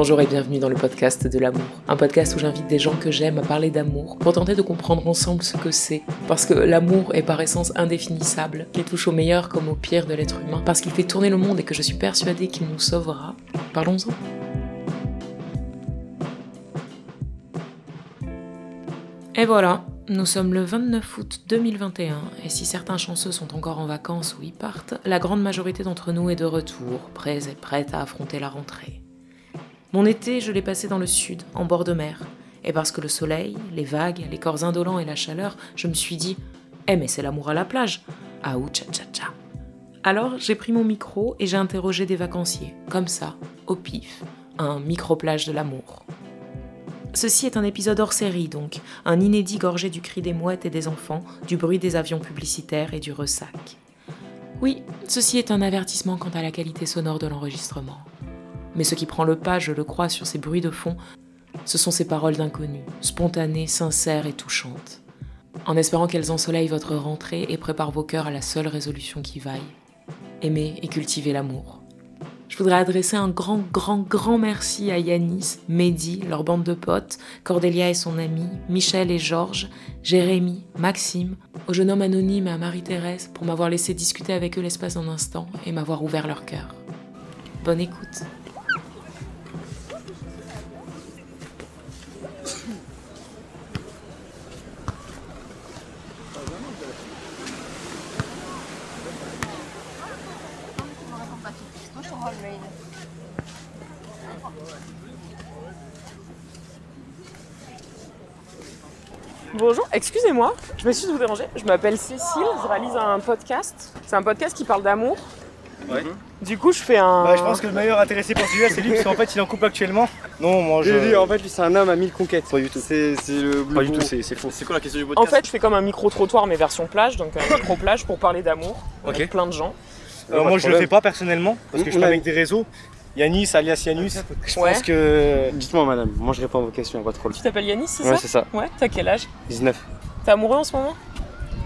Bonjour et bienvenue dans le podcast de l'amour. Un podcast où j'invite des gens que j'aime à parler d'amour pour tenter de comprendre ensemble ce que c'est. Parce que l'amour est par essence indéfinissable, qu'il touche au meilleur comme au pire de l'être humain, parce qu'il fait tourner le monde et que je suis persuadée qu'il nous sauvera. Parlons-en. Et voilà, nous sommes le 29 août 2021, et si certains chanceux sont encore en vacances ou y partent, la grande majorité d'entre nous est de retour, prêts et prêtes à affronter la rentrée. Mon été, je l'ai passé dans le sud, en bord de mer. Et parce que le soleil, les vagues, les corps indolents et la chaleur, je me suis dit Eh, mais c'est l'amour à la plage Ah ou tcha tcha tcha. Alors, j'ai pris mon micro et j'ai interrogé des vacanciers, comme ça, au pif, un micro-plage de l'amour. Ceci est un épisode hors série donc, un inédit gorgé du cri des mouettes et des enfants, du bruit des avions publicitaires et du ressac. Oui, ceci est un avertissement quant à la qualité sonore de l'enregistrement. Mais ce qui prend le pas, je le crois, sur ces bruits de fond, ce sont ces paroles d'inconnus, spontanées, sincères et touchantes. En espérant qu'elles ensoleillent votre rentrée et préparent vos cœurs à la seule résolution qui vaille. Aimer et cultiver l'amour. Je voudrais adresser un grand, grand, grand merci à Yanis, Mehdi, leur bande de potes, Cordélia et son ami, Michel et Georges, Jérémy, Maxime, au jeune homme anonyme et à Marie-Thérèse pour m'avoir laissé discuter avec eux l'espace d'un instant et m'avoir ouvert leur cœur. Bonne écoute. Bonjour, excusez-moi, je m'excuse de vous déranger. Je m'appelle Cécile, je réalise un podcast. C'est un podcast qui parle d'amour. Ouais. Du coup, je fais un. Bah, je pense que le meilleur intéressé pour celui-là, c'est lui, parce qu'en fait, il est en couple actuellement. Non, moi, je. Lui, en fait, lui, c'est un homme à mille conquêtes. Pas du tout. C'est c'est le Pas du tout, c'est c'est faux. C'est quoi la question du En podcast fait, je fais comme un micro-trottoir, mais version plage, donc un micro-plage pour parler d'amour avec Ok. plein de gens. Alors, pas moi, je le fais pas personnellement, parce que je suis avec des réseaux. Yanis, alias Yanus. Je Ouais. pense que. Dites-moi, madame, moi je réponds à vos questions, pas problème. Tu t'appelles Yanis, c'est Ouais, ça c'est ça. Ouais, t'as quel âge 19. T'es amoureux en ce moment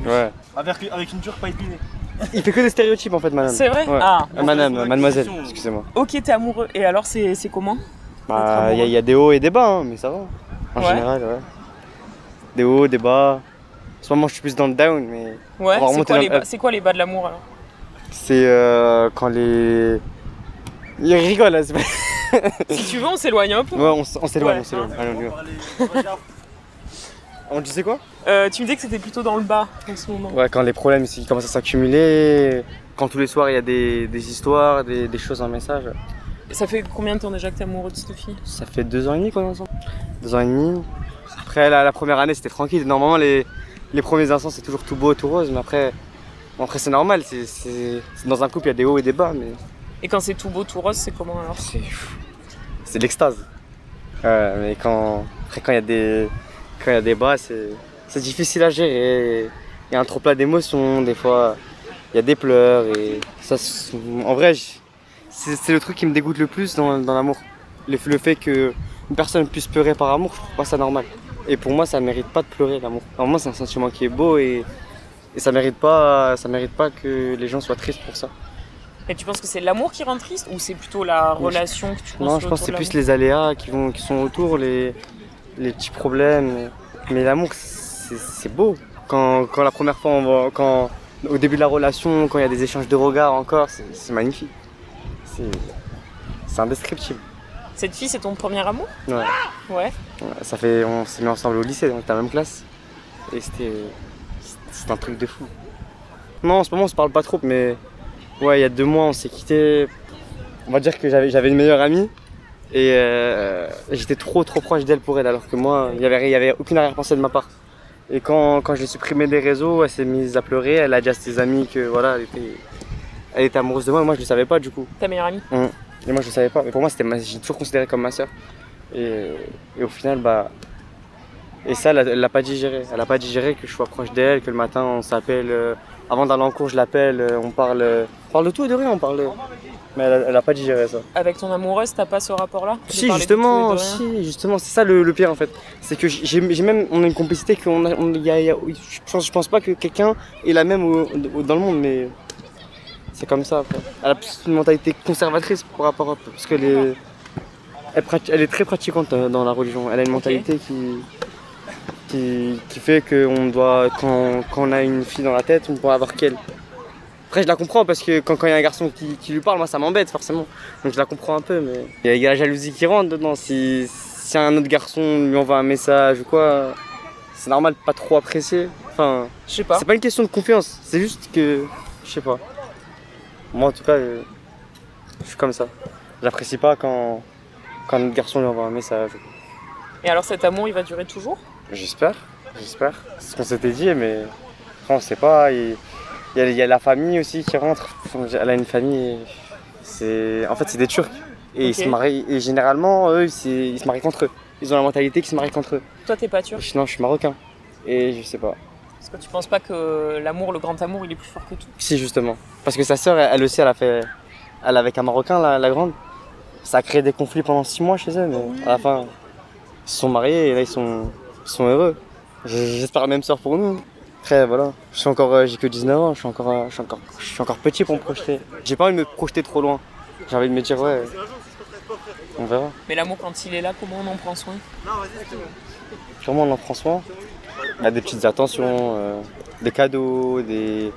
Ouais. Avec, avec une dure pas épinée. Il fait que des stéréotypes en fait, madame. C'est vrai Ouais. Ah, Euh, madame, mademoiselle, excusez-moi. ok, t'es amoureux. Et alors, c'est comment Bah, il y, a- amoureux. y a des hauts et des bas, hein, mais ça va. En Ouais. général, ouais. Des hauts, des bas. En ce moment, je suis plus dans le down, mais Ouais, quoi, les bas- c'est quoi les bas de l'amour alors c'est euh, quand les. Il rigole là, c'est pas- Si tu veux, on s'éloigne un peu. Ouais, on, s'éloigne, on s'éloigne. Allez, on y va. On disait quoi? Euh, tu me disais que c'était plutôt dans le bas en ce moment. Ouais, quand les problèmes ils commencent à s'accumuler, quand tous les soirs il y a des, des histoires, des, des choses en message. Ça fait combien de temps déjà que t'es amoureux de cette fille? Ça fait deux ans et demi qu'on est ensemble. Deux ans et demi. Après la, la première année c'était tranquille. Normalement les, les premiers instants c'est toujours tout beau, tout rose, mais après, bon, après c'est normal. C'est- dans un couple il y a des hauts et des bas, mais Et quand c'est tout beau, tout rose, c'est comment alors c'est, c'est l'extase. Mais quand, après quand il y a des, y a des bas, c'est, difficile à gérer. Il y a un trop plat d'émotions, des fois il y a des pleurs et en vrai, c'est, le truc qui me dégoûte le plus dans, l'amour. Le, fait que une personne puisse pleurer par amour, je trouve pas ça normal. Et pour moi, ça mérite pas de pleurer l'amour. Normalement, c'est un sentiment qui est beau et, ça mérite mérite pas que les gens soient tristes pour ça. Et tu penses que c'est l'amour qui rend triste ou c'est plutôt la Oui, je- relation que tu Non, je pense que c'est plus les aléas qui, vont, qui sont autour, les, les petits problèmes. Mais l'amour, c'est beau. Quand, quand la première fois, on va, quand, au début de la relation, quand il y a des échanges de regards encore, c'est magnifique. C'est c'est indescriptible. Cette fille, c'est ton premier amour? Ouais. Ouais. Ouais, Ça fait, on s'est mis ensemble au lycée, on était à la même classe. Et c'était c'était un truc de fou. Non, en ce moment, on se parle pas trop, mais ouais, il y a deux mois, on s'est quitté. On va dire que j'avais une meilleure amie. Et euh, j'étais trop trop proche d'elle pour elle, alors que moi, il n'y avait, y avait aucune arrière-pensée de ma part. Et quand, quand j'ai supprimé des réseaux, elle s'est mise à pleurer. Elle a dit à ses amis que voilà, elle était, elle était amoureuse de moi. Moi, je le savais pas du coup. Ta meilleure amie Et moi, je le savais pas. Mais pour moi, c'était j'ai toujours considéré comme ma soeur. Et, et au final, bah. Et ça, elle a- elle l'a pas digéré. Elle a pas digéré que je sois proche d'elle, que le matin, on s'appelle. euh, Avant d'aller en cours, je l'appelle, euh, on parle. euh, On parle de tout et de rien, on parle. de- Mais elle a, elle a pas digéré ça. Avec ton amoureuse, t'as pas ce rapport-là Si, justement, si, justement, c'est ça le, le pire en fait. C'est que j'ai même, on a une complicité qu'on a, on- y a- y a- je pense, je pense pas que quelqu'un est la même au- au- dans le monde, mais c'est comme ça. Après. Elle a plus une mentalité conservatrice par rapport à, parce qu'elle est, elle, prati- elle est très pratiquante euh, dans la religion. Elle a une mentalité qui, qui, qui fait qu'on doit, quand, quand on a une fille dans la tête, on doit avoir qu'elle. Après, je la comprends parce que quand quand il y a un garçon qui, qui lui parle, moi ça m'embête forcément. Donc je la comprends un peu, mais il y a- il y, a la jalousie qui rentre dedans. Si, si un autre garçon lui envoie un message ou quoi, c'est normal de pas trop apprécier. Enfin, Je sais pas. c'est pas une question de confiance, c'est juste que. Je sais pas. Moi en tout cas, je, je suis comme ça. J'apprécie pas quand, quand un autre garçon lui envoie un message. Et alors cet amour, il va durer toujours? J'espère, j'espère. C'est ce qu'on s'était dit, mais on sait pas. Il y, a, il y a la famille aussi qui rentre. Elle a une famille. C'est, en fait, c'est des Turcs. Et ils se marient. Et généralement, eux, ils se marient contre eux. Ils ont la mentalité qu'ils se marient contre eux. Toi, t'es pas turc Non, je suis marocain. Et je sais pas. Parce que tu penses pas que l'amour, le grand amour, il est plus fort que tout Si, justement. Parce que sa sœur, elle, elle aussi, elle a fait. Elle avec un Marocain, la, la grande. Ça a créé des conflits pendant six mois chez eux, mais à la fin, ils se sont mariés et là, ils sont, sont heureux. J'espère la même sort pour nous. Après, voilà. Je suis encore, euh, j'ai que 19 ans, je suis encore, euh, je suis encore, je suis encore petit pour me projeter. J'ai pas envie de me projeter trop loin. J'ai envie de me dire, ouais, on verra. Mais l'amour, quand il est là, comment on en prend soin? Sûrement, on en prend soin. Il y a des petites attentions, euh, des cadeaux, des,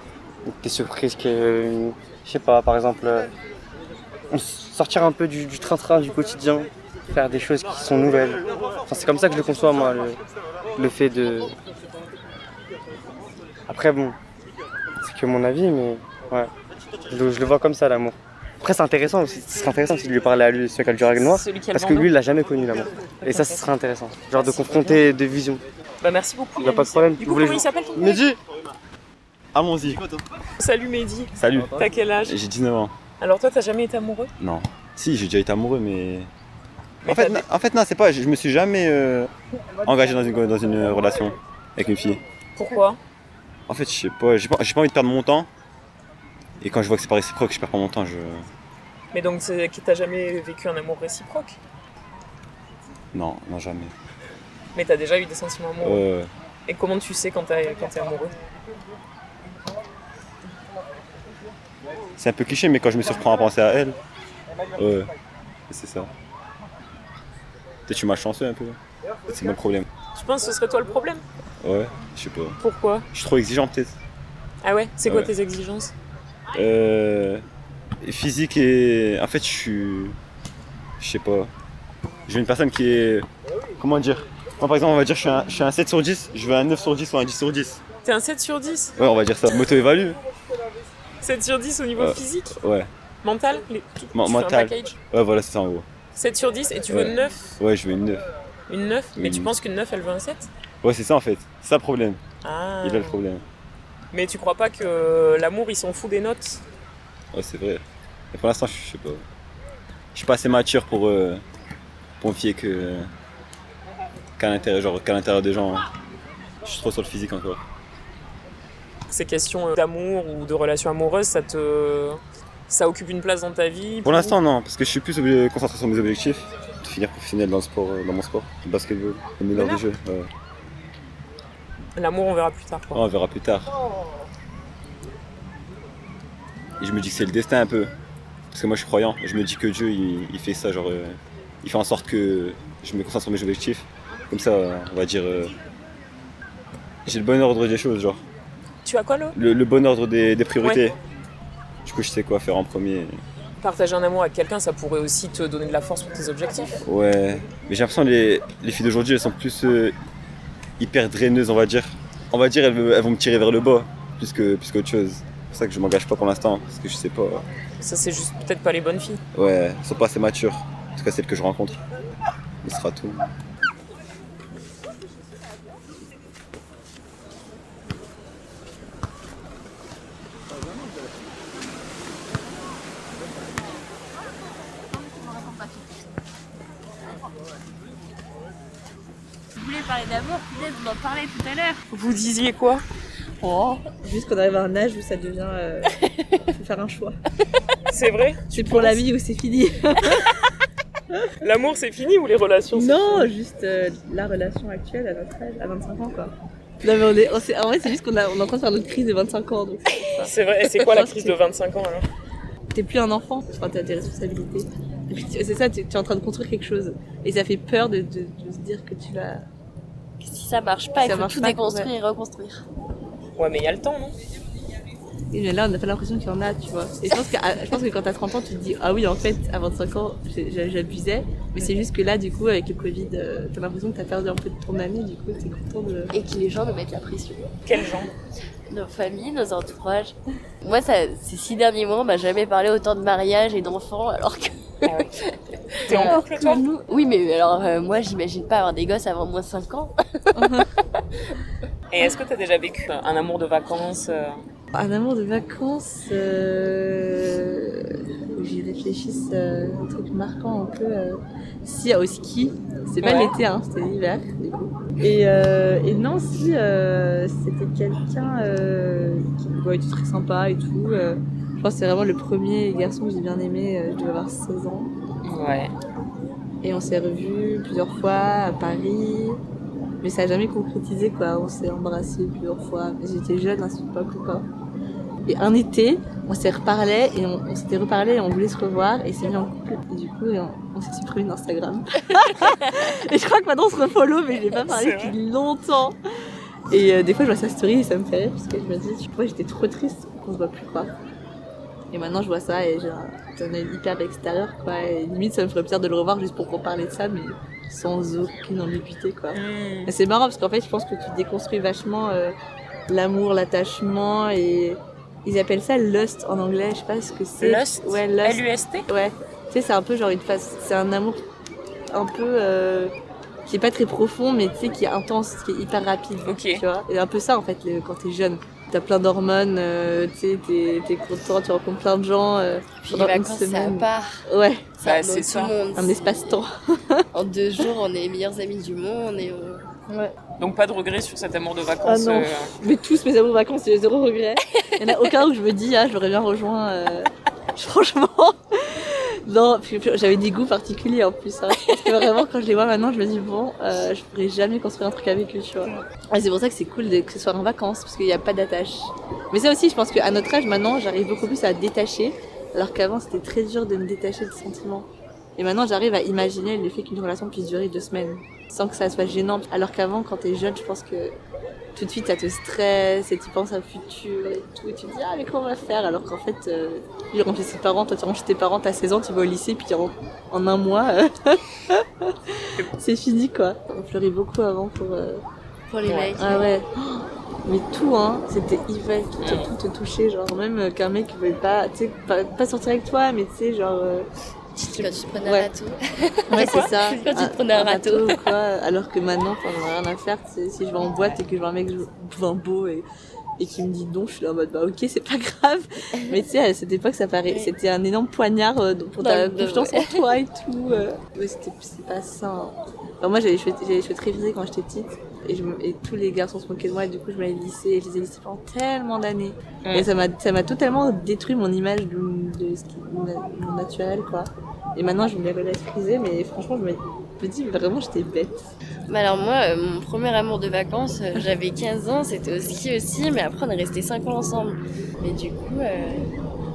des surprises que, je sais pas, par exemple, euh, sortir un peu du du train-train du quotidien, faire des choses qui sont nouvelles. Enfin, c'est comme ça que je le conçois, moi, le, le fait de. Après, bon, c'est que mon avis, mais ouais, je le, je le vois comme ça, l'amour. Après, c'est intéressant aussi, ce serait intéressant si de lui parler à lui, celui qui a le Durag noir, parce que lui, il l'a jamais connu, l'amour. Et ça, ce serait intéressant. Genre de confronter deux visions. Bah merci beaucoup. Y a pas de problème. Du coup, comment il s'appelle ton Mehdi Allons-y. Salut Mehdi. Salut. T'as quel âge? J'ai 19 ans. Alors toi, t'as jamais été amoureux? Non. Si, j'ai déjà été amoureux, mais. En fait, en fait, non, c'est pas. Je, je me suis jamais euh, engagé dans une, dans une relation avec une fille. Pourquoi? En fait, je sais pas. J'ai pas, pas envie de perdre mon temps. Et quand je vois que c'est pas réciproque, je perds pas mon temps. Je... Mais donc, t'as jamais vécu un amour réciproque? Non, non, jamais. Mais t'as déjà eu des sentiments amoureux Euh, Et comment tu sais quand t'es quand t'es amoureux? C'est un peu cliché, mais quand je me surprends à penser à elle. Ouais, c'est ça. Peut-être tu m'as chanceux un peu. C'est le problème. Tu penses que ce serait toi le problème? Ouais, je sais pas. Pourquoi? Je suis trop exigeant peut-être. Ah ouais? C'est quoi Ouais. tes exigences? Euh, physique et. En fait, je suis. Je sais pas. J'ai une personne qui est. Comment dire? Moi, par exemple, on va dire je suis, un, je suis un 7 sur 10, je veux un 9 sur 10 ou un 10 sur 10. T'es un 7 sur 10 Ouais, on va dire ça. M'auto-évalue 7 sur 10 au niveau Ouais. physique? Ouais. Mental? Les- tu, tu fais un mental. package? Ouais, voilà, c'est ça en gros. 7 sur 10 et tu veux Ouais. 9 Ouais, je veux une 9. Une 9 Mais tu Une- penses qu'une 9 elle veut un 7 Ouais, c'est ça en fait. C'est ça le problème. Ah Il a le problème. Mais tu crois pas que l'amour il s'en fout des notes Ouais, c'est vrai. Mais pour l'instant, je sais pas. Je suis pas assez mature pour. Euh, pour me fier que. qu'à l'intérieur, genre, qu'à l'intérieur des gens. hein. Je suis trop sur le physique encore. Ces questions euh, d'amour ou de relations amoureuses, ça te. Ça occupe une place dans ta vie Pour l'instant, non, parce que je suis plus concentré sur mes objectifs. De finir professionnel dans, le sport, euh, dans mon sport, le basketball, le meilleur des jeux. Ouais. L'amour, on verra plus tard. Quoi. On verra plus tard. Et je me dis que c'est le destin un peu. Parce que moi je suis croyant. Je me dis que Dieu il, il fait ça, genre. euh, il fait en sorte que je me concentre sur mes objectifs. Comme ça, on va dire. euh, j'ai le bon ordre des choses, genre. Tu as quoi Le, le bon ordre des, des priorités. Du coup, je sais quoi faire en premier. Partager un amour avec quelqu'un, ça pourrait aussi te donner de la force pour tes objectifs. Ouais. Mais j'ai l'impression que les, les filles d'aujourd'hui, elles sont plus euh, hyper draineuses, on va dire. On va dire, elles, vont me tirer vers le bas, plus qu'autre chose. C'est pour ça que je m'engage pas pour l'instant, parce que je sais pas. Ça, c'est juste peut-être pas les bonnes filles. Ouais, elles sont pas assez matures. En tout cas, celles que je rencontre. Ce sera tout. D'amour, punaise, on en parlait tout à l'heure. Vous disiez quoi? Oh, juste qu'on arrive à un âge où ça devient. Euh, faut faire un choix. C'est vrai? C'est pour la vie ou c'est fini? L'amour c'est fini ou les relations Non, fini? juste euh, la relation actuelle à notre âge, à 25 ans quoi. Non mais on est, on en vrai c'est juste qu'on on est en train de faire notre crise de 25 ans donc C'est vrai, et c'est quoi la crise de 25 ans alors? T'es plus un enfant, enfin t'as des responsabilités. Et puis tu- c'est ça, tu tu es en train de construire quelque chose. Et ça fait peur de, de- de se dire que tu vas... Si ça marche pas, Ça il faut marche tout pas, déconstruire ouais. et reconstruire. Ouais, mais il y a le temps, non? Et mais là on n'a pas l'impression qu'il y en a, tu vois. Et je pense que, ah, je pense que quand t'as 30 ans tu te dis ah oui en fait à 25 ans j'abusais. Mais c'est juste que là du coup avec le Covid euh, t'as l'impression que t'as perdu un peu de ton année, du coup t'es content de... Et que les gens nous mettent la pression. Quel genre? Nos familles, nos entourages. Moi, ça, ces six derniers mois, on m'a jamais parlé autant de mariage et d'enfants, alors que. T'es en Alors couple, que toi nous- Oui, mais alors euh, moi, j'imagine pas avoir des gosses avant moins de 5 ans. Et est-ce que t'as déjà vécu un amour de vacances euh, Un amour de vacances, euh... que j'y réfléchisse, euh, un truc marquant un peu. euh, Si, au ski, c'est pas Ouais. l'été, hein, c'était l'hiver, du coup. Et, euh, et non, si, euh, c'était quelqu'un euh, qui ouais, était très sympa et tout. Que c'est vraiment le premier garçon que j'ai bien aimé, euh, je devais avoir 16 ans. Ouais. Et on s'est revus plusieurs fois à Paris. Mais ça n'a jamais concrétisé, quoi. On s'est embrassés plusieurs fois. Mais j'étais jeune à cette époque, quoi. Et un été, on s'est reparlé et on, on s'était reparlé et on voulait se revoir et s'est mis en couple. Et du coup, on, on s'est supprimé d'Instagram. et je crois que maintenant on se refollow, mais je l'ai pas parlé depuis longtemps. Et euh, des fois, je vois sa story et ça me fait rire parce que je me dis, tu vois, j'étais trop triste qu'on se voit plus, quoi. Et maintenant, je vois ça et j'ai un, œil hyper extérieur, quoi. Et limite, ça me ferait plaisir de le revoir juste pour reparler de ça, mais sans aucune ambiguïté, quoi. C'est marrant parce qu'en fait, je pense que tu déconstruis vachement euh, l'amour, l'attachement et ils appellent ça lust en anglais. Je sais pas ce que c'est. Lust? Ouais, lust. L-U-S-T Ouais. Tu sais, c'est un peu genre une phase. C'est un amour un peu euh, qui est pas très profond, mais tu sais, qui est intense, qui est hyper rapide. Ok. Tu vois. Et un peu ça en fait le- quand t'es jeune. T'as plein d'hormones, euh, tu sais, t'es, t'es content, tu rencontres plein de gens. euh, Puis les vacances, c'est à part. Ouais, Bah, c'est tout ça. le monde. un espace-temps. En deux jours, on est les meilleurs amis du monde et on... Ouais. Donc pas de regret sur cet amour de vacances Ah non. euh, Mais tous mes amours de vacances, j'ai zéro regret. Il y en a aucun où je me dis, ah, je l'aurais bien rejoint. euh, Franchement. Non, j'avais des goûts particuliers en plus. hein. Parce que vraiment, quand je les vois maintenant, je me dis, bon, euh, je pourrais jamais construire un truc avec eux, tu vois. C'est pour ça que c'est cool de- que ce soit en vacances, parce qu'il n'y a pas d'attache. Mais ça aussi, je pense qu'à notre âge, maintenant, j'arrive beaucoup plus à détacher, alors qu'avant, c'était très dur de me détacher de sentiments. Et maintenant, j'arrive à imaginer le fait qu'une relation puisse durer deux semaines, sans que ça soit gênant. Alors qu'avant, quand t'es jeune, je pense que tout de suite ça te stresse et tu penses à futur et tout et tu te dis ah mais comment on va faire? Alors qu'en fait euh, ils rentrent chez ses parents toi tu rentres chez tes parents t'as 16 ans tu vas au lycée puis en, en un mois euh, c'est fini quoi. On pleurait beaucoup avant pour euh, pour les mecs. ah ouais. Mais tout hein c'était evil tout, tout te touchait genre même euh, qu'un mec veuille pas tu sais pas, pas sortir avec toi mais tu sais genre euh, Quand tu te prenais Ouais. un râteau. Ouais, c'est ça. Quand tu te prenais un râteau. ou quoi. Alors que maintenant, j'en ai rien à faire. tu Si je vais en boîte et que je vois un mec enfin, beau et, et qui me dit non, je suis là en mode bah ok, c'est pas grave. Mais tu sais, à cette époque, ça paraît, c'était un énorme poignard euh, pour ta dos, confiance ouais. en toi et tout. euh. Ouais, c'était pas ça. hein. Enfin, moi, j'avais les cheveux, j'avais les cheveux très frisés quand j'étais petite. Et, je me- et tous les garçons se moquaient de moi et du coup je m'avais lissé et je les ai lissés pendant tellement d'années. Et ça m'a ça m'a totalement détruit mon image de, de ce qui est mon naturel quoi. Et maintenant je me les relève frisés mais franchement je me, je me dis vraiment j'étais bête. Mais alors moi, euh, mon premier amour de vacances, euh, j'avais 15 ans, c'était au ski aussi, mais après on est resté 5 ans ensemble. Mais du coup, euh,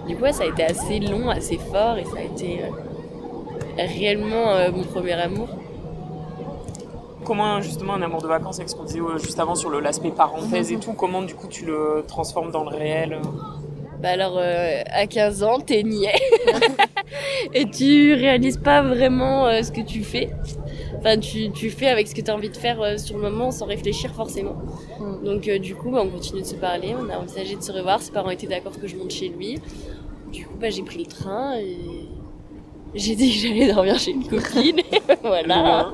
du coup ouais, ça a été assez long, assez fort, et ça a été euh, réellement euh, mon premier amour. Comment justement un amour de vacances avec ce qu'on disait euh, juste avant sur le- l'aspect parenthèse et tout, comment du coup tu le transformes dans le réel euh Bah alors, euh, à 15 ans, t'es niais. et tu réalises pas vraiment euh, ce que tu fais. Enfin, tu, tu fais avec ce que tu as envie de faire euh, sur le moment sans réfléchir forcément. Mm. Donc, euh, du coup, bah, on continue de se parler. On a envisagé de se revoir. Ses parents étaient d'accord que je monte chez lui. Du coup, bah, j'ai pris le train et j'ai dit que j'allais dormir chez une copine. Et voilà.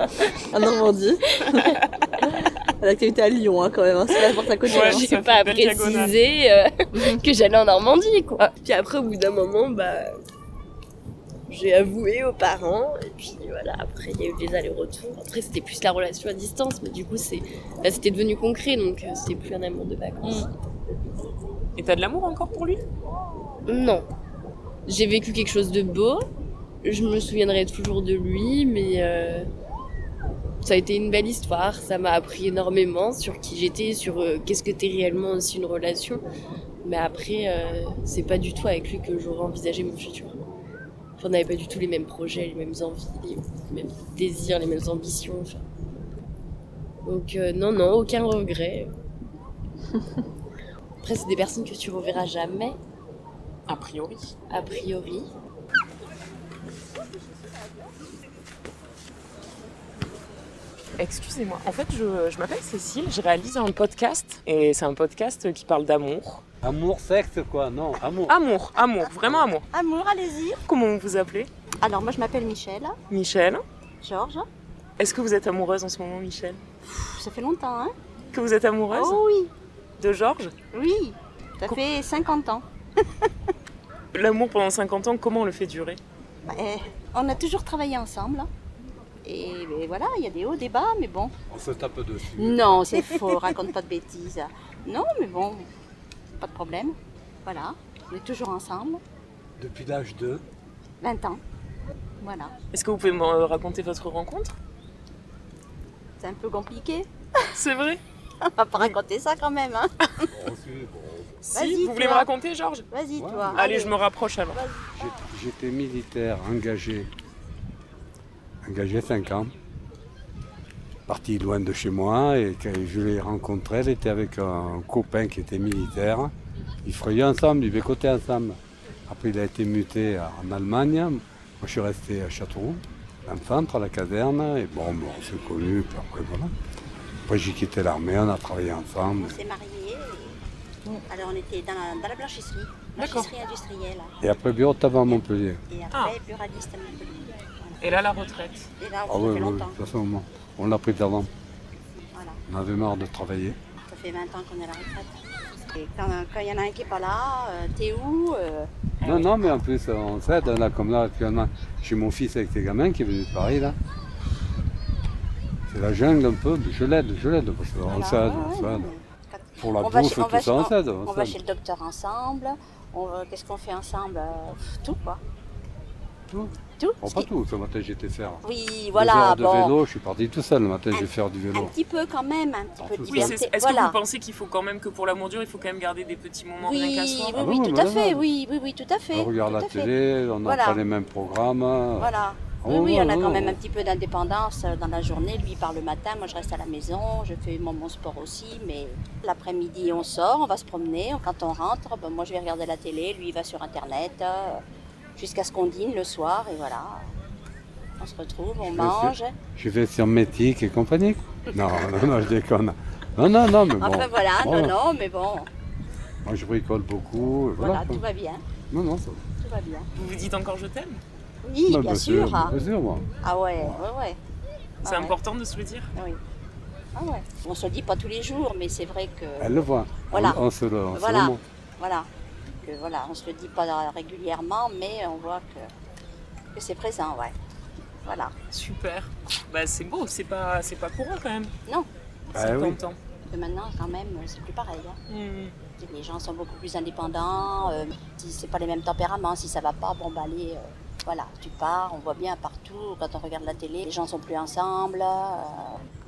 En Normandie. L'activité à Lyon hein, quand même, hein. c'est la porte à côté. Ouais, hein. j'ai pas diagonale. précisé euh, que j'allais en Normandie, quoi. Puis après, au bout d'un moment, bah, J'ai avoué aux parents, et puis voilà, après il y a eu des allers-retours. Après c'était plus la relation à distance, mais du coup c'est là c'était devenu concret, donc euh, c'était plus un amour de vacances. Et t'as de l'amour encore pour lui? Non. J'ai vécu quelque chose de beau, je me souviendrai toujours de lui, mais euh, ça a été une belle histoire, ça m'a appris énormément sur qui j'étais, sur euh, qu'est-ce que t'es réellement aussi une relation. Mais après, euh, c'est pas du tout avec lui que j'aurais envisagé mon futur. Enfin, on n'avait pas du tout les mêmes projets, les mêmes envies, les mêmes désirs, les mêmes ambitions. enfin. Donc euh, non, non, aucun regret. Après, c'est des personnes que tu reverras jamais, A priori. a priori. Excusez-moi, en fait, je, je m'appelle Cécile, je réalise un podcast et c'est un podcast qui parle d'amour. Amour, sexe, quoi Non, amour. Amour, amour, vraiment amour. Amour, allez-y. Comment vous vous appelez? Alors, moi, je m'appelle Michel. Michel. Georges. Est-ce que vous êtes amoureuse en ce moment, Michel? Pff, Ça fait longtemps, hein Que vous êtes amoureuse? Oh oui, de Georges? Oui. Ça fait 50 ans. L'amour pendant 50 ans, comment on le fait durer? Bah, eh, on a toujours travaillé ensemble. Et, et voilà, il y a des hauts, des bas, mais bon. On se tape dessus. Non, c'est faux, raconte pas de bêtises. Non, mais bon, pas de problème. Voilà, on est toujours ensemble. Depuis l'âge de 20 ans. Voilà. Est-ce que vous pouvez me raconter votre rencontre? C'est un peu compliqué. C'est vrai? On va pas raconter ça quand même, hein. Si, Vas-y, vous voulez me raconter, Georges? Vas-y, toi. Allez, je me rapproche alors. J'étais militaire, engagé. Engagé 5 ans. Parti loin de chez moi et quand je l'ai rencontré, elle était avec un copain qui était militaire. Ils frayaient ensemble, ils bécotaient ensemble. Après, il a été muté en Allemagne. Moi, je suis resté à Châteauroux, l'enfantre, à la caserne. Et bon, bon on s'est connus, puis après, voilà. Après, j'ai quitté l'armée, on a travaillé ensemble. On s'est mariés. et- Alors, on était dans la, dans la blanchisserie. Blanchisserie industrielle. Et après, bureau de tabac à Montpellier. Et Ah. après, buraliste à Montpellier. Et là, la retraite. Et là, Ah ça oui, fait oui, longtemps. de toute façon, on- on l'a pris d'avant. Voilà. On avait marre de travailler. Ça fait 20 ans qu'on est à la retraite. Et quand il y en a un qui n'est pas là, euh, t'es où euh, Non, non, mais en plus, on s'aide. Là, comme là, actuellement, j'ai mon fils avec ses gamins qui est venu de Paris, là. C'est la jungle un peu, mais je l'aide, je l'aide, parce qu'on voilà, s'aide, ouais, on s'aide. ouais. Pour la bouffe, chez- tout ça, on s'aide. On on va chez le docteur ensemble. Qu'est-ce qu'on fait ensemble? Euh, Tout quoi. Tout. Tout Bon, pas tout, ce matin j'étais faire. Oui, Deux voilà. heures de bon. vélo, je suis parti tout seul le matin, je vais faire du Un vélo. petit peu quand même, un petit peu de tout Oui, liberté. c'est- Est-ce voilà. que vous pensez qu'il faut quand même que pour l'amour dur, il faut quand même garder des petits moments Oui, rien qu'à oui, soi oui, Ah oui, tout à fait, oui, oui, oui, tout à fait. On regarde la télé, on n'a Voilà. pas les mêmes programmes. Voilà. Oh, Oui, oui, on a quand même un petit peu d'indépendance euh, dans la journée. Lui, il part le matin, moi, je reste à la maison. Je fais mon, mon sport aussi, mais l'après-midi, on sort, on va se promener. Quand on rentre, ben, moi, je vais regarder la télé. Lui, il va sur Internet euh, jusqu'à ce qu'on dîne le soir, et voilà. On se retrouve, on Je mange. sur- Je vais sur Métic et compagnie. Non, non, non, je déconne. Non, non, non, mais bon. Enfin, voilà, Voilà. non, non, mais bon, Moi, je bricole beaucoup. voilà, Voilà. tout va bien. Non, non, ça Tout va bien. Vous vous dites encore je t'aime? Oui, bien sûr. Bien sûr, moi. Ah ouais, ouais, ouais. C'est Ah ouais. important de se le dire Oui. Ah ouais. On se le dit pas tous les jours, mais c'est vrai que. Elle le voit. Voilà. On, on se le, on se Voilà. le. Voilà. Que, voilà, on se le dit pas régulièrement, mais on voit que, que c'est présent, ouais. Voilà. Super. Bah c'est beau, c'est pas, c'est pas courant quand même. Non. Bah C'est oui. Que maintenant, quand même, c'est plus pareil. hein. Hmm. Les gens sont beaucoup plus indépendants. euh, si c'est pas les mêmes tempéraments, si ça va pas, bon bah allez, euh, voilà, tu pars. On voit bien partout quand on regarde la télé, les gens sont plus ensemble. euh,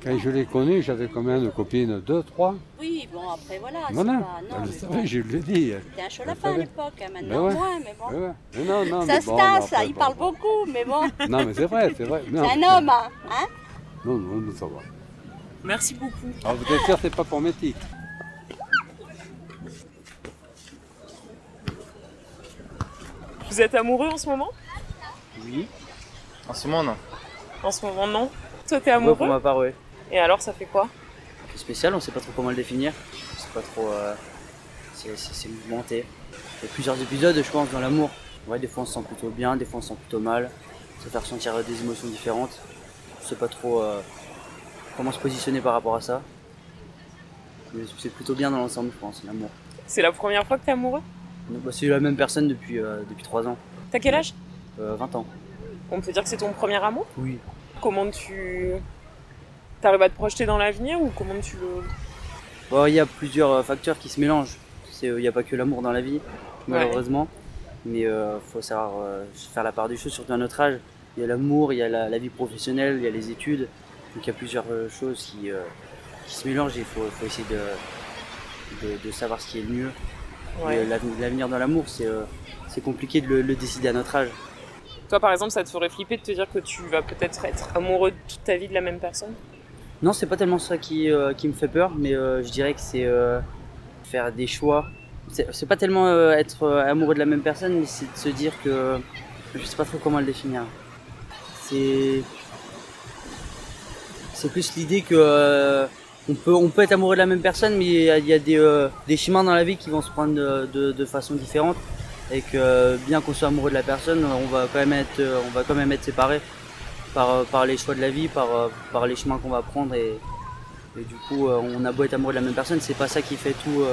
Quand je l'ai connu, j'avais combien de copines Deux, trois Oui, bon après voilà. c'est Voilà. pas- non, Elle savait, bon, je lui ai dit. C'était un chaud lapin à l'époque, hein, Ben maintenant ouais. moins, mais bon. Ouais, ouais. Mais non, non, Ça mais se bon, tasse, après, il bon. parle beaucoup, mais bon. Non, mais c'est vrai, c'est vrai. C'est un homme, hein, hein Non, non, non, ça va. Merci beaucoup. Alors, vous êtes sûr que c'est pas pour Métic Vous êtes amoureux en ce moment? Oui. En ce moment, non. En ce moment non. Toi t'es amoureux pour ma part, ouais. Et alors ça fait quoi C'est spécial, on sait pas trop comment le définir. C'est pas trop. euh, c'est- mouvementé. Il y a plusieurs épisodes, je pense, dans l'amour. Ouais, des fois on se sent plutôt bien, des fois on se sent plutôt mal. Ça fait ressentir euh, des émotions différentes. Je sais pas trop euh, comment se positionner par rapport à ça. Mais c'est plutôt bien dans l'ensemble, je pense, l'amour. C'est la première fois que t'es amoureux bah, c'est la même personne depuis, euh, depuis 3 ans. T'as quel âge euh, 20 ans. On peut dire que c'est ton premier amour Oui. Comment tu. T'arrives à te projeter dans l'avenir ou comment tu le. Bon, il y a plusieurs euh, facteurs qui se mélangent. Il n'y a pas que l'amour dans la vie, malheureusement. Mais il faut savoir euh, faire la part des choses, surtout à notre âge. Il y a l'amour, il y a la, la vie professionnelle, il y a les études. Donc il y a plusieurs euh, choses qui, euh, qui se mélangent et il faut, faut essayer de, de, de savoir ce qui est le mieux. Ouais. Euh, l'avenir- dans l'amour, c'est euh, c'est compliqué de le, le décider à notre âge. Toi, par exemple, ça te ferait flipper de te dire que tu vas peut-être être amoureux toute ta vie de la même personne Non, c'est pas tellement ça qui, euh, me fait peur, mais euh, je dirais que c'est euh, faire des choix. C'est pas tellement être amoureux de la même personne, mais c'est de se dire que. Je sais pas trop comment le définir. C'est. C'est plus l'idée que. on, peut, être amoureux de la même personne, mais il y a, des, des chemins dans la vie qui vont se prendre de façon différente. Et que euh, bien qu'on soit amoureux de la personne, on va quand même être, euh, on va quand même être séparés par, euh, par les choix de la vie, par, par les chemins qu'on va prendre. Et, et du coup, on a beau être amoureux de la même personne, c'est pas ça qui fait tout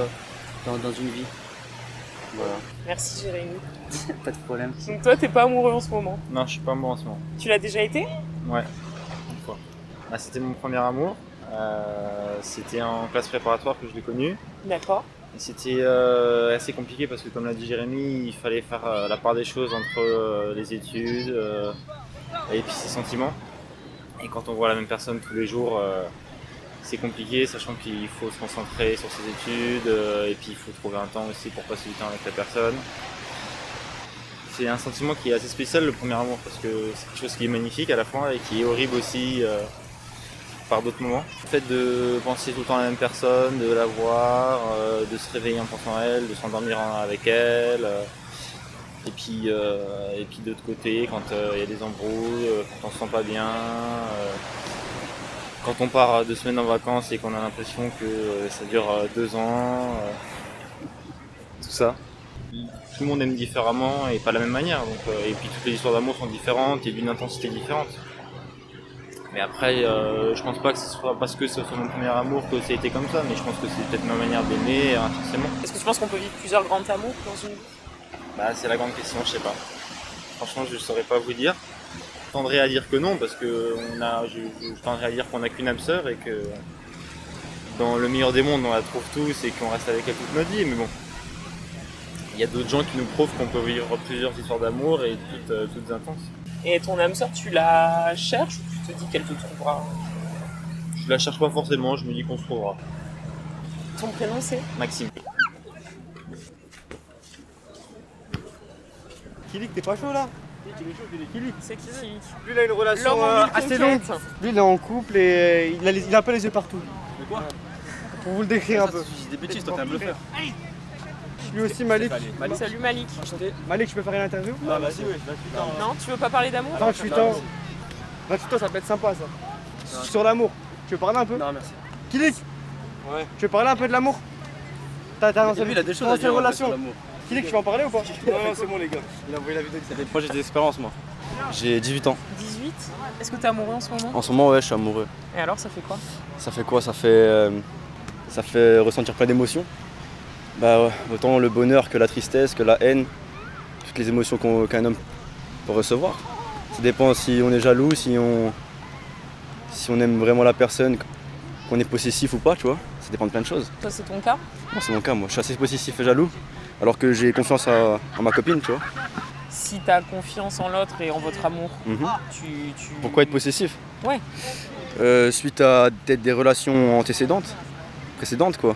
dans, dans une vie. Voilà. Merci Jérémy. pas de problème. Donc toi, t'es pas amoureux en ce moment? Non, je suis pas amoureux en ce moment. Tu l'as déjà été? Ouais, une fois. Ah, c'était mon premier amour. Euh, c'était en classe préparatoire que je l'ai connu. D'accord. C'était euh, assez compliqué parce que, comme l'a dit Jérémy, il fallait faire euh, la part des choses entre euh, les études et puis ses sentiments. Et quand on voit la même personne tous les jours, c'est compliqué, sachant qu'il faut se concentrer sur ses études et puis il faut trouver un temps aussi pour passer du temps avec la personne. C'est un sentiment qui est assez spécial le premier amour parce que c'est quelque chose qui est magnifique à la fois et qui est horrible aussi par d'autres moments. Le fait de penser tout le temps à la même personne, de la voir, euh, de se réveiller en pensant à elle, de s'endormir en- avec elle. euh, et puis, euh, et puis de l'autre côté, quand euh, il y a des embrouilles, quand on se sent pas bien, quand on part deux semaines en vacances et qu'on a l'impression que ça dure deux ans, tout ça. Tout le monde aime différemment et pas de la même manière. Et puis toutes les histoires d'amour sont différentes et d'une intensité différente. Mais après, euh, je pense pas que ce soit parce que ce soit mon premier amour que ça a été comme ça, mais je pense que c'est peut-être ma manière d'aimer intensément. Est-ce que tu penses qu'on peut vivre plusieurs grands amours dans une vie? Bah, c'est la grande question, je sais pas. Franchement, je saurais pas vous dire. Je tendrais à dire que non, parce que on a, je, je tendrais à dire qu'on n'a qu'une âme sœur et que dans le meilleur des mondes, on la trouve tous et qu'on reste avec elle toute notre vie. Mais bon, il y a d'autres gens qui nous prouvent qu'on peut vivre plusieurs histoires d'amour et toutes, euh, toutes intenses. Et ton âme sœur, tu la cherches ou tu te dis qu'elle te trouvera Je la cherche pas forcément, je me dis qu'on se trouvera. Ton prénom c'est Maxime. Kilik, t'es pas chaud là C'est qui Lui, il a une relation en euh, assez longue. Lui, il est en couple et il a, les- il a un peu les yeux partout. Mais quoi Pour vous le décrire un peu. C'est des bêtises, toi t'es un bluffeur. Lui aussi, Malik. Salut Malik. Malik, je peux faire une interview Ah, vas-y, ouais. Non, tu veux pas parler d'amour 28 ans. 28 ans, ça peut être sympa ça. Sur l'amour. Tu veux parler un peu Non, merci. Kilik Ouais. Tu veux parler un peu de l'amour T'as Et lui, il a des choses à dire, une en fait, relation. sur l'amour. Kilik, tu veux en parler ou pas Non, non, c'est bon les gars. Il a envoyé la vidéo. Moi j'ai des expériences, moi. J'ai 18 ans. 18 Est-ce que t'es amoureux en ce moment? En ce moment, ouais, je suis amoureux. Et alors, ça fait quoi? Ça fait quoi? Ça fait, euh, ça fait ressentir plein d'émotions. Bah, autant le bonheur que la tristesse, que la haine, toutes les émotions qu'un homme peut recevoir. Ça dépend si on est jaloux, si on, si on aime vraiment la personne, qu'on est possessif ou pas, tu vois. Ça dépend de plein de choses. Toi, c'est ton cas? Moi, c'est mon cas, moi. Je suis assez possessif et jaloux, alors que j'ai confiance à, en ma copine, tu vois. Si t'as confiance en l'autre et en votre amour, Mhm. tu, tu... Pourquoi être possessif? Ouais. Euh, Suite à peut-être des relations antécédentes, précédentes quoi.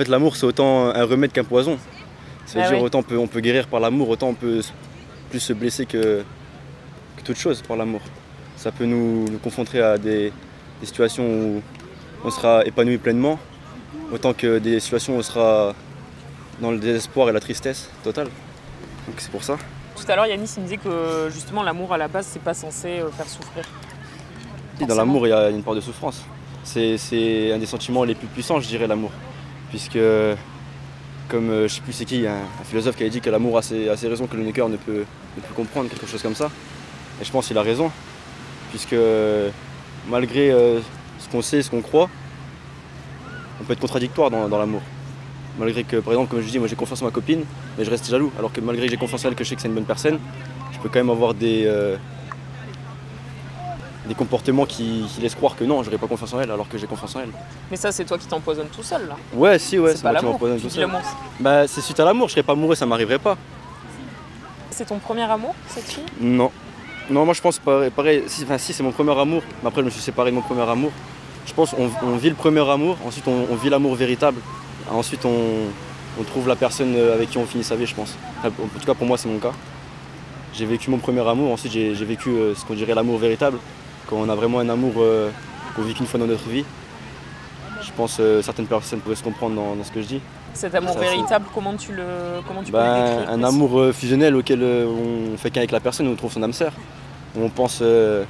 En fait, l'amour c'est autant un remède qu'un poison. Ah dire oui. autant on peut, on peut guérir par l'amour, autant on peut plus se blesser que, que toute chose par l'amour. Ça peut nous, nous confronter à des, des situations où on sera épanoui pleinement, autant que des situations où on sera dans le désespoir et la tristesse totale. Donc c'est pour ça. Tout à l'heure, Yanis, il me disait que justement, l'amour à la base, c'est pas censé euh, faire souffrir. Dans l'amour, il y a une part de souffrance. C'est un des sentiments les plus puissants, je dirais, l'amour. Puisque, comme euh, je sais plus c'est qui, un, un philosophe qui avait dit que l'amour a a ses raisons que le cœur ne peut, ne peut comprendre, quelque chose comme ça. Et je pense qu'il a raison. Puisque malgré euh, ce qu'on sait, ce qu'on croit, on peut être contradictoire dans, dans l'amour. Malgré que, par exemple, comme je dis, moi j'ai confiance en ma copine, mais je reste jaloux. Alors que malgré que j'ai confiance en elle, que je sais que c'est une bonne personne, je peux quand même avoir des, euh, des comportements qui, qui laissent croire que non, j'aurais pas confiance en elle, alors que j'ai confiance en elle. Mais ça, c'est toi qui t'empoisonnes tout seul, là. Ouais, si, ouais, C'est moi qui m'empoisonne tout seul. Bah, c'est suite à l'amour, je serais pas amoureux, ça m'arriverait pas. C'est ton premier amour, cette fille? Non. Non, moi je pense pareil, pareil si, enfin, si c'est mon premier amour, mais après je me suis séparé de mon premier amour. Je pense qu'on on vit le premier amour, ensuite on, on vit l'amour véritable, ensuite on, on trouve la personne avec qui on finit sa vie, je pense. Enfin, En tout cas pour moi c'est mon cas. J'ai vécu mon premier amour, ensuite j'ai j'ai vécu euh, ce qu'on dirait l'amour véritable, quand on a vraiment un amour euh, qu'on vit qu'une fois dans notre vie. Je pense que certaines personnes pourraient se comprendre dans, dans ce que je dis. Cet amour Ça, véritable, comment tu le, comment tu peux le Ben, décrire un amour euh, fusionnel auquel euh, on fait qu'avec la personne, on trouve son âme sœur. On pense, euh,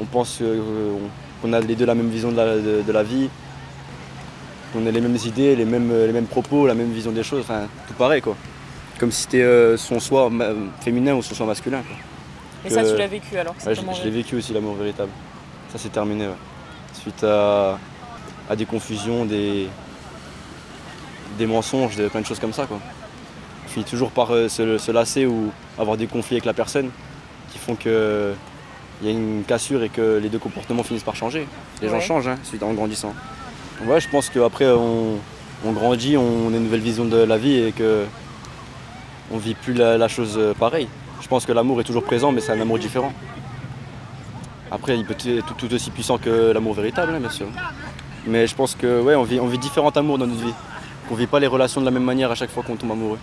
on pense euh, on- qu'on a les deux la même vision de la, de- de la vie, qu'on a les mêmes idées, les mêmes, les mêmes propos, la même vision des choses, enfin tout pareil quoi. Comme si c'était euh, son soi féminin ou son soi masculin. quoi. Et ça, tu l'as vécu alors Ouais, je je l'ai vécu aussi l'amour véritable. Ça c'est terminé. ouais. Suite à, à des confusions, des, des mensonges, des, plein de choses comme ça. Quoi. On finit toujours par euh, se, se lasser ou avoir des conflits avec la personne qui font que il y a une cassure et que les deux comportements finissent par changer. Les gens changent hein, suite en grandissant. Ouais, je pense qu'après on, on grandit, on a une nouvelle vision de la vie et que on vit plus la, la chose euh, pareil. Je pense que l'amour est toujours présent, mais c'est un amour différent. Après, il peut être tout, tout aussi puissant que l'amour véritable, hein, bien sûr. Mais je pense que ouais, on vit, on vit différents amours dans notre vie. On vit pas les relations de la même manière à chaque fois qu'on tombe amoureux.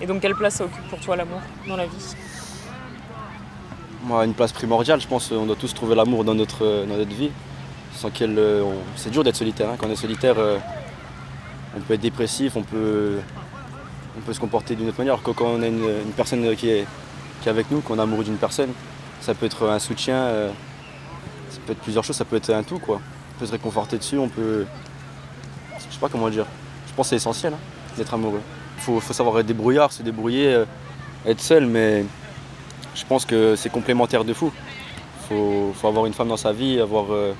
Et donc, quelle place ça occupe pour toi l'amour dans la vie? Moi, une place primordiale, je pense qu'on doit tous trouver l'amour dans notre, dans notre vie. Sans qu'elle, euh, on- c'est dur d'être solitaire. hein. Quand on est solitaire, euh, on peut être dépressif, on peut, on peut se comporter d'une autre manière. Quand on a une, personne qui est, avec nous, qu'on est amoureux d'une personne, ça peut être un soutien, euh, ça peut être plusieurs choses, ça peut être un tout quoi. On peut se réconforter dessus, on peut, je sais pas comment dire. Je pense que c'est essentiel hein, d'être amoureux. Il faut, savoir être débrouillard, se débrouiller, euh, être seul, mais je pense que c'est complémentaire de fou. Il faut, faut avoir une femme dans sa vie, avoir, euh,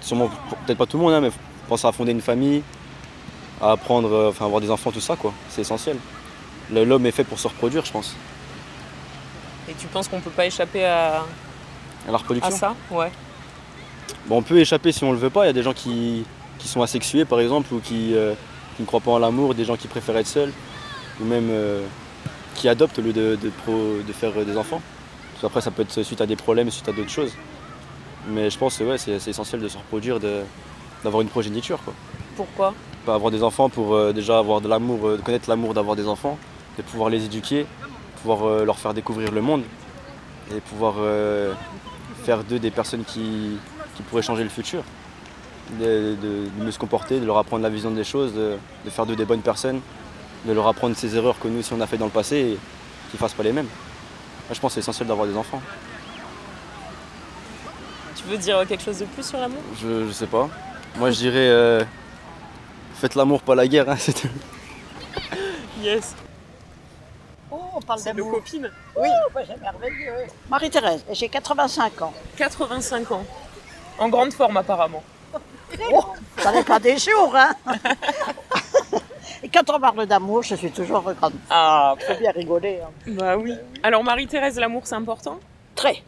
sûrement, peut-être pas tout le monde, hein, mais penser à fonder une famille, à apprendre, euh, enfin avoir des enfants, tout ça, quoi. C'est essentiel. L'homme est fait pour se reproduire, je pense. Et tu penses qu'on peut pas échapper à, À la reproduction. à ça? Ouais. Bon, on peut échapper si on le veut pas. Il y a des gens qui, qui sont asexués, par exemple, ou qui, euh, qui ne croient pas en l'amour, des gens qui préfèrent être seuls, ou même euh, qui adoptent au lieu de, de pro- de faire des enfants. Parce qu'après, ça peut être suite à des problèmes, suite à d'autres choses. Mais je pense que ouais, c'est essentiel de se reproduire, d'avoir une progéniture. Quoi. Pourquoi? Avoir des enfants pour euh, déjà avoir de l'amour, euh, connaître l'amour d'avoir des enfants, de pouvoir les éduquer, pouvoir euh, leur faire découvrir le monde et pouvoir euh, faire d'eux des personnes qui, qui pourraient changer le futur. De, de- de mieux se comporter, de leur apprendre la vision des choses, de, de faire d'eux des bonnes personnes, de leur apprendre ces erreurs que nous si on a fait dans le passé et qu'ils ne fassent pas les mêmes. Moi, je pense que c'est essentiel d'avoir des enfants. Tu veux dire quelque chose de plus sur l'amour? Je, je sais pas. Moi je dirais euh, faites l'amour, pas la guerre. hein, c'est tout. Yes. Oh, on parle d'amour. copines Oui, c'est merveilleux. Marie-Thérèse, j'ai 85 ans. 85 ans. En grande forme, apparemment. Oh, ça n'est pas des jours, hein Et quand on parle d'amour, je suis toujours grande. Ah, faut bien rigoler. hein. Bah oui. Alors, Marie-Thérèse, l'amour, c'est important? Très.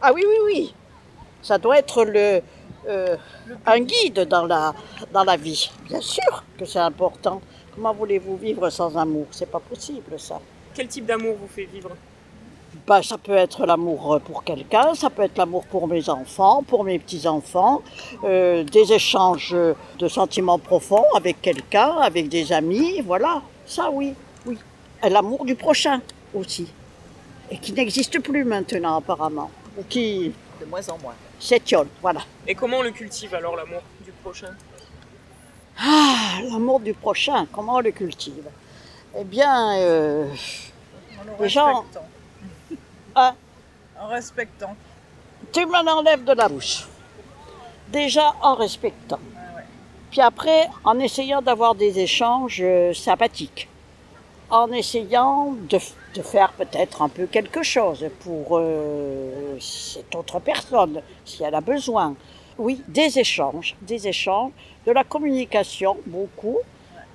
Ah oui, oui, oui. Ça doit être le, euh, un guide dans la, dans la vie. Bien sûr que c'est important. Comment voulez-vous vivre sans amour? C'est pas possible, ça. Quel type d'amour vous fait vivre? Bah, ça peut être l'amour pour quelqu'un, ça peut être l'amour pour mes enfants, pour mes petits-enfants, euh, des échanges de sentiments profonds avec quelqu'un, avec des amis, voilà. Ça, oui, oui. Et l'amour du prochain aussi. Et qui n'existe plus maintenant, apparemment. Ou qui De moins en moins. s'étiole, voilà. Et comment on le cultive alors, l'amour du prochain? Ah, l'amour du prochain, comment on le cultive? Eh bien, euh, les gens... Hein? En respectant. Tu m'en enlèves de la bouche. Déjà en respectant. Puis après, en essayant d'avoir des échanges euh, sympathiques. En essayant de, de faire peut-être un peu quelque chose pour euh, cette autre personne, si elle a besoin. Oui, des échanges, des échanges, de la communication, beaucoup,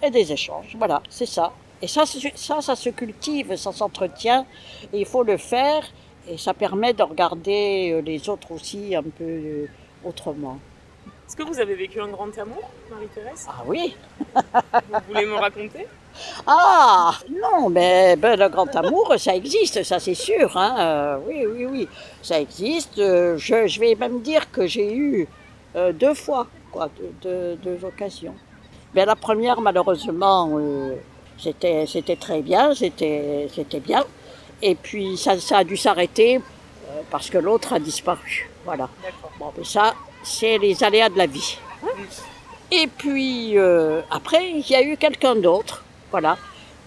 et des échanges. Voilà, c'est ça. Et ça, ça, ça se cultive, ça s'entretient, et il faut le faire, et ça permet de regarder euh, les autres aussi un peu euh, autrement. Est-ce que vous avez vécu un grand amour, Marie-Thérèse Ah oui Vous voulez me raconter Ah non, mais ben, le grand amour, ça existe, ça c'est sûr. Hein. euh, oui, oui, oui, ça existe. Euh, je, je vais même dire que j'ai eu euh, deux fois, quoi, deux, deux- deux occasions. Mais la première, malheureusement, c'était très bien, c'était c'était bien. Et puis ça, ça a dû s'arrêter parce que l'autre a disparu. Voilà. Bon, mais ça, c'est les aléas de la vie. Et puis euh, après, il y a eu quelqu'un d'autre, voilà.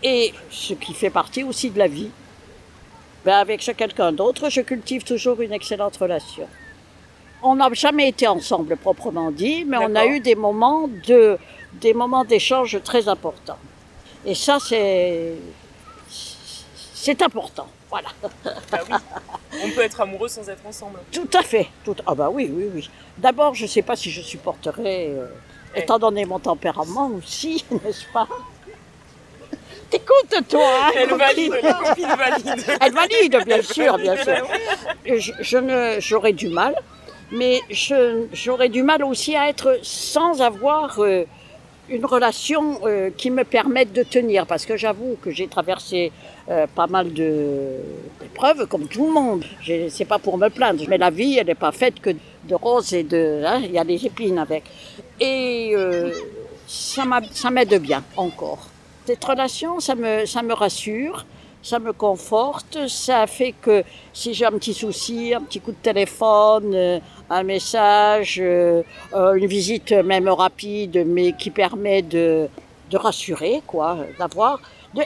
Et ce qui fait partie aussi de la vie. Ben, avec ce quelqu'un d'autre, je cultive toujours une excellente relation. On n'a jamais été ensemble proprement dit, mais on a eu des moments de, des moments d'échange très importants. Et ça, c'est, c'est important, voilà. Bah oui. Peut être amoureux sans être ensemble. Tout à fait. Tout... Ah bah oui, oui, oui. D'abord, je ne sais pas si je supporterais, euh, étant donné mon tempérament aussi, n'est-ce pas? T'écoutes, toi hein, Elle valide, la copine valide. Elle valide, bien sûr, bien sûr. Je, je ne, j'aurais du mal, mais je, j'aurais du mal aussi à être sans avoir euh, une relation euh, qui me permette de tenir, parce que j'avoue que j'ai traversé euh, pas mal d'épreuves, comme tout le monde. C'est pas pour me plaindre, mais la vie, elle n'est pas faite que de roses et de, hein, il y a des épines avec. Et euh, ça m'aide bien encore. Cette relation, ça me, ça me rassure, ça me conforte, ça fait que si j'ai un petit souci, un petit coup de téléphone, euh, un message, euh, euh, une visite même rapide, mais qui permet de, de rassurer, quoi, d'avoir,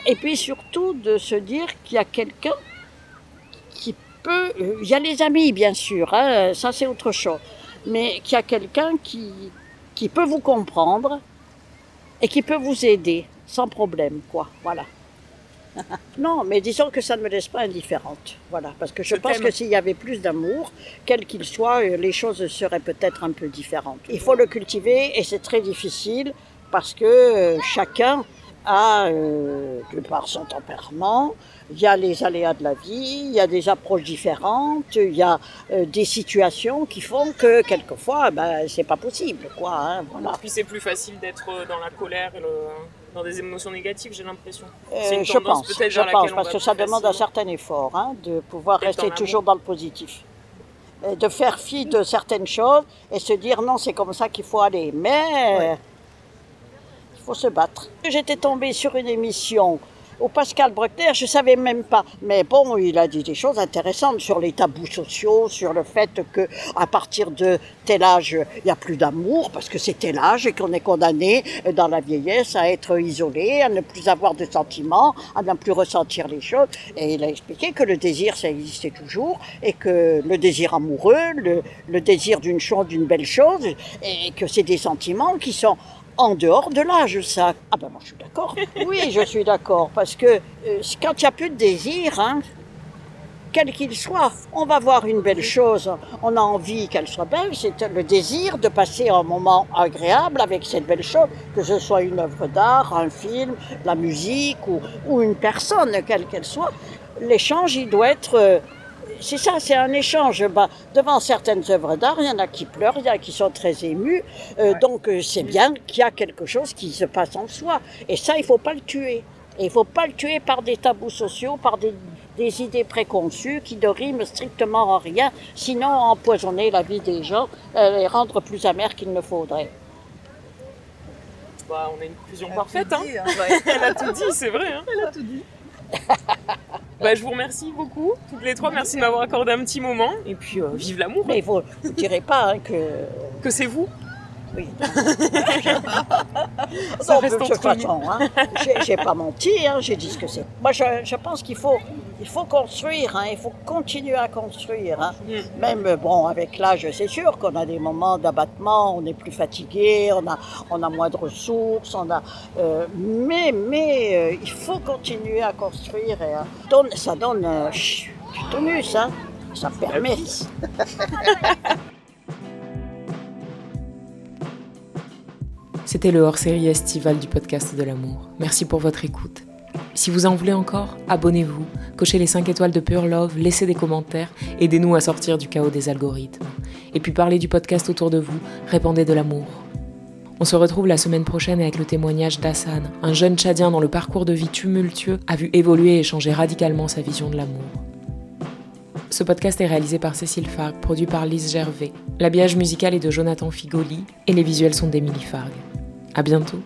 et puis surtout de se dire qu'il y a quelqu'un qui peut, il y a les amis bien sûr, hein, ça c'est autre chose, mais qu'il y a quelqu'un qui, qui peut vous comprendre et qui peut vous aider sans problème, quoi, voilà. non, mais disons que ça ne me laisse pas indifférente, voilà, parce que je, Je pense que s'il y avait plus d'amour, quel qu'il soit, euh, les choses seraient peut-être un peu différentes. Il faut le cultiver et c'est très difficile parce que euh, chacun a, euh, de par son tempérament, il y a les aléas de la vie, il y a des approches différentes, il y a euh, des situations qui font que quelquefois, ben, c'est pas possible, quoi. hein, voilà. Puis c'est plus facile d'être dans la colère et le- dans des émotions négatives, j'ai l'impression. Euh, je pense, je pense, parce que ça demande un certain effort, hein, de pouvoir rester toujours dans le positif. Et de faire fi de certaines choses et se dire non, c'est comme ça qu'il faut aller. Mais il faut se battre. J'étais tombée sur une émission où Pascal Bruckner, je savais même pas. Mais bon, il a dit des choses intéressantes sur les tabous sociaux, sur le fait que à partir de tel âge, il n'y a plus d'amour parce que c'est tel âge et qu'on est condamné euh, dans la vieillesse à être isolé, à ne plus avoir de sentiments, à ne plus ressentir les choses. Et il a expliqué que le désir, ça existait toujours et que le désir amoureux, le désir d'une chose, d'une belle chose, et que c'est des sentiments qui sont en dehors de l'âge, ça. Ah ben moi je suis d'accord. Oui, je suis d'accord. Parce que euh, quand il n'y a plus de désir, hein, quel qu'il soit, on va voir une belle chose, on a envie qu'elle soit belle, c'est le désir de passer un moment agréable avec cette belle chose, que ce soit une œuvre d'art, un film, la musique ou, ou une personne, quelle qu'elle soit. L'échange, il doit être... euh, c'est ça, c'est un échange. Bah, devant certaines œuvres d'art, il y en a qui pleurent, il y en a qui sont très émus. Euh, Donc euh, c'est bien qu'il y a quelque chose qui se passe en soi. Et ça, il faut pas le tuer. Et il faut pas le tuer par des tabous sociaux, par des, des idées préconçues qui ne riment strictement en rien, sinon empoisonner la vie des gens, euh, les rendre plus amers qu'il ne faudrait. Bah, on a une conclusion parfaite. Hein. dit, hein, ouais. Elle a tout dit, c'est vrai. Hein. Elle a tout dit. Bah, je vous remercie beaucoup, toutes les trois. Merci de m'avoir accordé un petit moment. Et puis, euh, vive l'amour. Mais vous ne direz pas hein, que... Que c'est vous Oui. Ça Non, reste de toute façon, hein, j'ai- j'ai pas menti, hein, j'ai dit ce que c'est. Moi, je, je pense qu'il faut, il faut construire, hein, il faut continuer à construire. hein. Mm. Même, euh, bon, avec l'âge, c'est sûr qu'on a des moments d'abattement, on est plus fatigué, on a, on a moins de ressources, on a, euh, mais, mais euh, il faut continuer à construire. Et, euh, donne- ça donne euh, chut, du tonus, hein, ça permet. C'était le hors-série estival du podcast de l'amour. Merci pour votre écoute. Si vous en voulez encore, abonnez-vous, cochez les 5 étoiles de Pure Love, laissez des commentaires, aidez-nous à sortir du chaos des algorithmes. Et puis parlez du podcast autour de vous, répandez de l'amour. On se retrouve la semaine prochaine avec le témoignage d'Hassan, un jeune Tchadien dont le parcours de vie tumultueux a vu évoluer et changer radicalement sa vision de l'amour. Ce podcast est réalisé par Cécile Farg, produit par Lise Gervais. L'habillage musical est de Jonathan Figoli et les visuels sont d'Émilie Farg. À bientôt!